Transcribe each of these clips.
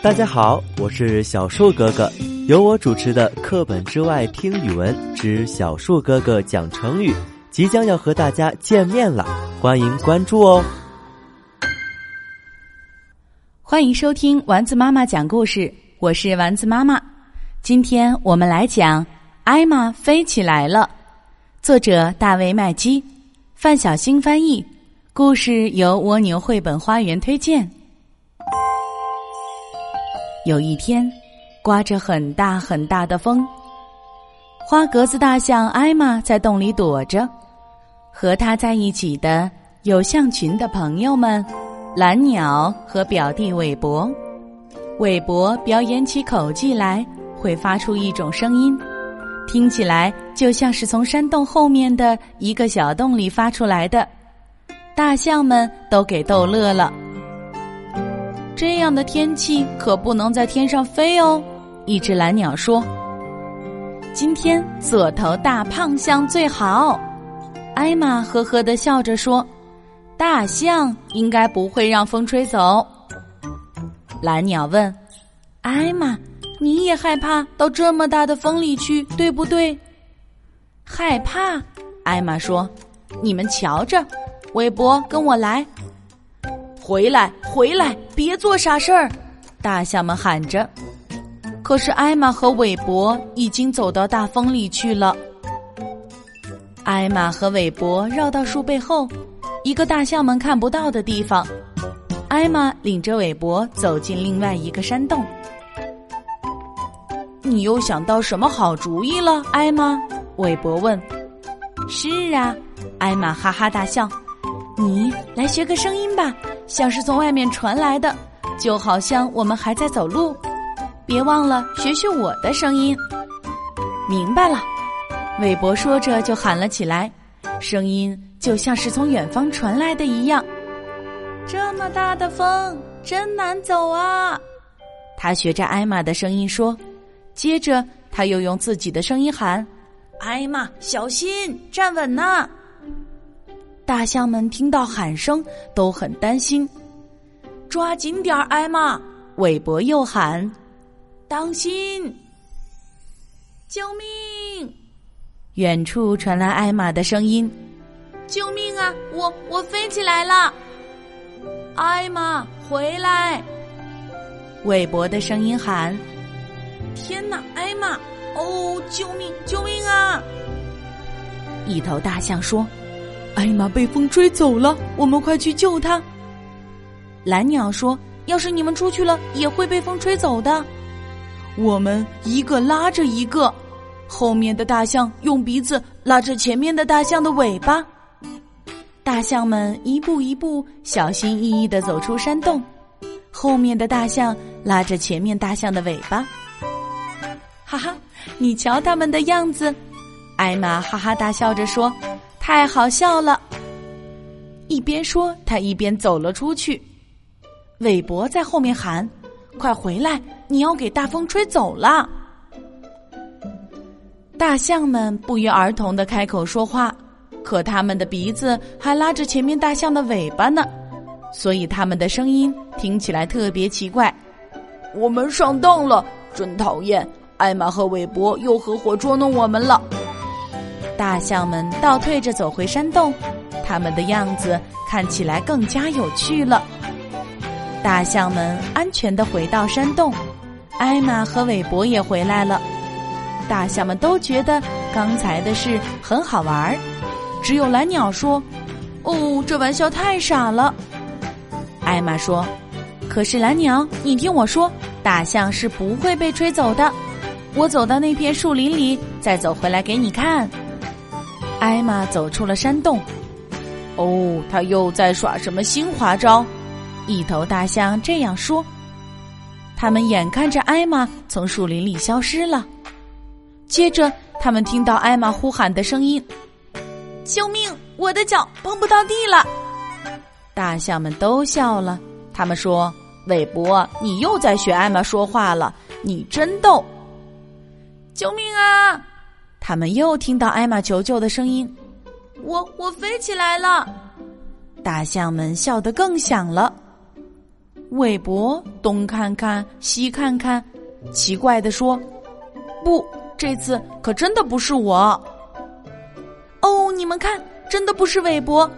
大家好，我是小树哥哥，由我主持的《课本之外听语文之小树哥哥讲成语》即将要和大家见面了，欢迎关注哦！欢迎收听丸子妈妈讲故事，我是丸子妈妈。今天我们来讲《艾玛飞起来了》，作者大卫麦基，范小星翻译，故事由蜗牛绘本花园推荐。有一天，刮着很大很大的风，花格子大象艾玛在洞里躲着。和他在一起的有象群的朋友们，蓝鸟和表弟韦伯。韦伯表演起口技来，会发出一种声音，听起来就像是从山洞后面的一个小洞里发出来的。大象们都给逗乐了。这样的天气可不能在天上飞哦，一只蓝鸟说：“今天做头大胖象最好。”艾玛呵呵的笑着说：“大象应该不会让风吹走。”蓝鸟问：“艾玛，你也害怕到这么大的风里去，对不对？”害怕，艾玛说：“你们瞧着，韦伯跟我来。”回来，回来，别做傻事儿！大象们喊着。可是艾玛和韦伯已经走到大风里去了。艾玛和韦伯绕到树背后，一个大象们看不到的地方。艾玛领着韦伯走进另外一个山洞。你又想到什么好主意了，艾玛？韦伯问。是啊，艾玛哈哈大笑。你来学个声音吧。像是从外面传来的，就好像我们还在走路。别忘了学学我的声音。明白了，韦伯说着就喊了起来，声音就像是从远方传来的一样。这么大的风，真难走啊！他学着艾玛的声音说，接着他又用自己的声音喊：“艾玛，小心，站稳呐！”大象们听到喊声都很担心，抓紧点儿，艾玛！韦伯又喊：“当心！”救命！远处传来艾玛的声音：“救命啊！我我飞起来了！”艾玛，回来！韦伯的声音喊：“天哪，艾玛！哦，救命！救命啊！”一头大象说。艾玛被风吹走了，我们快去救她。蓝鸟说：“要是你们出去了，也会被风吹走的。”我们一个拉着一个，后面的大象用鼻子拉着前面的大象的尾巴。大象们一步一步小心翼翼的走出山洞，后面的大象拉着前面大象的尾巴。哈哈，你瞧他们的样子！艾玛哈哈大笑着说。太好笑了！一边说，他一边走了出去。韦伯在后面喊：“快回来！你要给大风吹走了。”大象们不约而同的开口说话，可他们的鼻子还拉着前面大象的尾巴呢，所以他们的声音听起来特别奇怪。我们上当了，真讨厌！艾玛和韦伯又合伙捉弄我们了。大象们倒退着走回山洞，他们的样子看起来更加有趣了。大象们安全的回到山洞，艾玛和韦伯也回来了。大象们都觉得刚才的事很好玩儿，只有蓝鸟说：“哦，这玩笑太傻了。”艾玛说：“可是蓝鸟，你听我说，大象是不会被吹走的。我走到那片树林里，再走回来给你看。”艾玛走出了山洞。哦，他又在耍什么新花招？一头大象这样说。他们眼看着艾玛从树林里消失了，接着他们听到艾玛呼喊的声音：“救命！我的脚碰不到地了。”大象们都笑了。他们说：“韦伯，你又在学艾玛说话了，你真逗！”救命啊！他们又听到艾玛求救的声音，我我飞起来了。大象们笑得更响了。韦伯东看看西看看，奇怪的说：“不，这次可真的不是我。”哦，你们看，真的不是韦伯！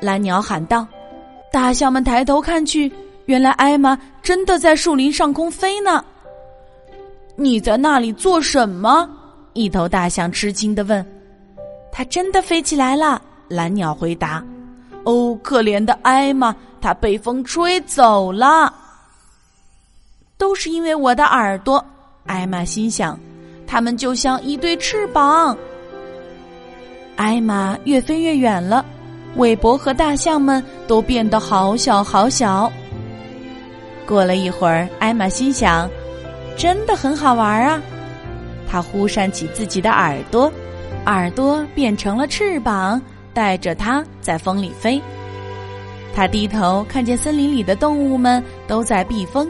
蓝鸟喊道。大象们抬头看去，原来艾玛真的在树林上空飞呢。你在那里做什么？一头大象吃惊的问。它真的飞起来了，蓝鸟回答。哦，可怜的艾玛，它被风吹走了。都是因为我的耳朵，艾玛心想，它们就像一对翅膀。艾玛越飞越远了，韦伯和大象们都变得好小好小。过了一会儿，艾玛心想，真的很好玩啊！他忽扇起自己的耳朵，耳朵变成了翅膀。带着它在风里飞，他低头看见森林里的动物们都在避风，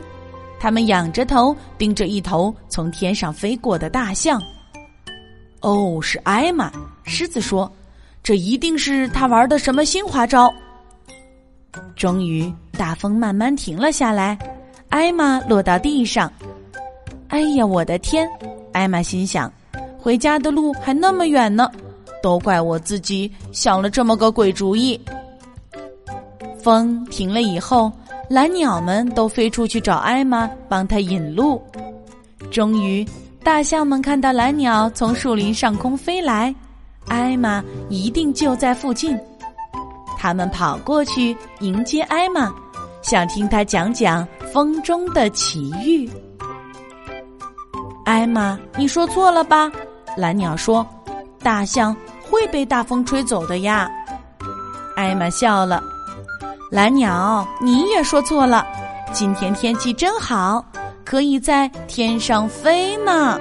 他们仰着头盯着一头从天上飞过的大象。哦，是艾玛，狮子说：“这一定是他玩的什么新花招。”终于，大风慢慢停了下来，艾玛落到地上。哎呀，我的天！艾玛心想，回家的路还那么远呢。都怪我自己想了这么个鬼主意。风停了以后，蓝鸟们都飞出去找艾玛，帮他引路。终于，大象们看到蓝鸟从树林上空飞来，艾玛一定就在附近。他们跑过去迎接艾玛，想听他讲讲风中的奇遇。艾玛，你说错了吧？蓝鸟说：“大象。”会被大风吹走的呀，艾玛笑了。蓝鸟，你也说错了。今天天气真好，可以在天上飞呢。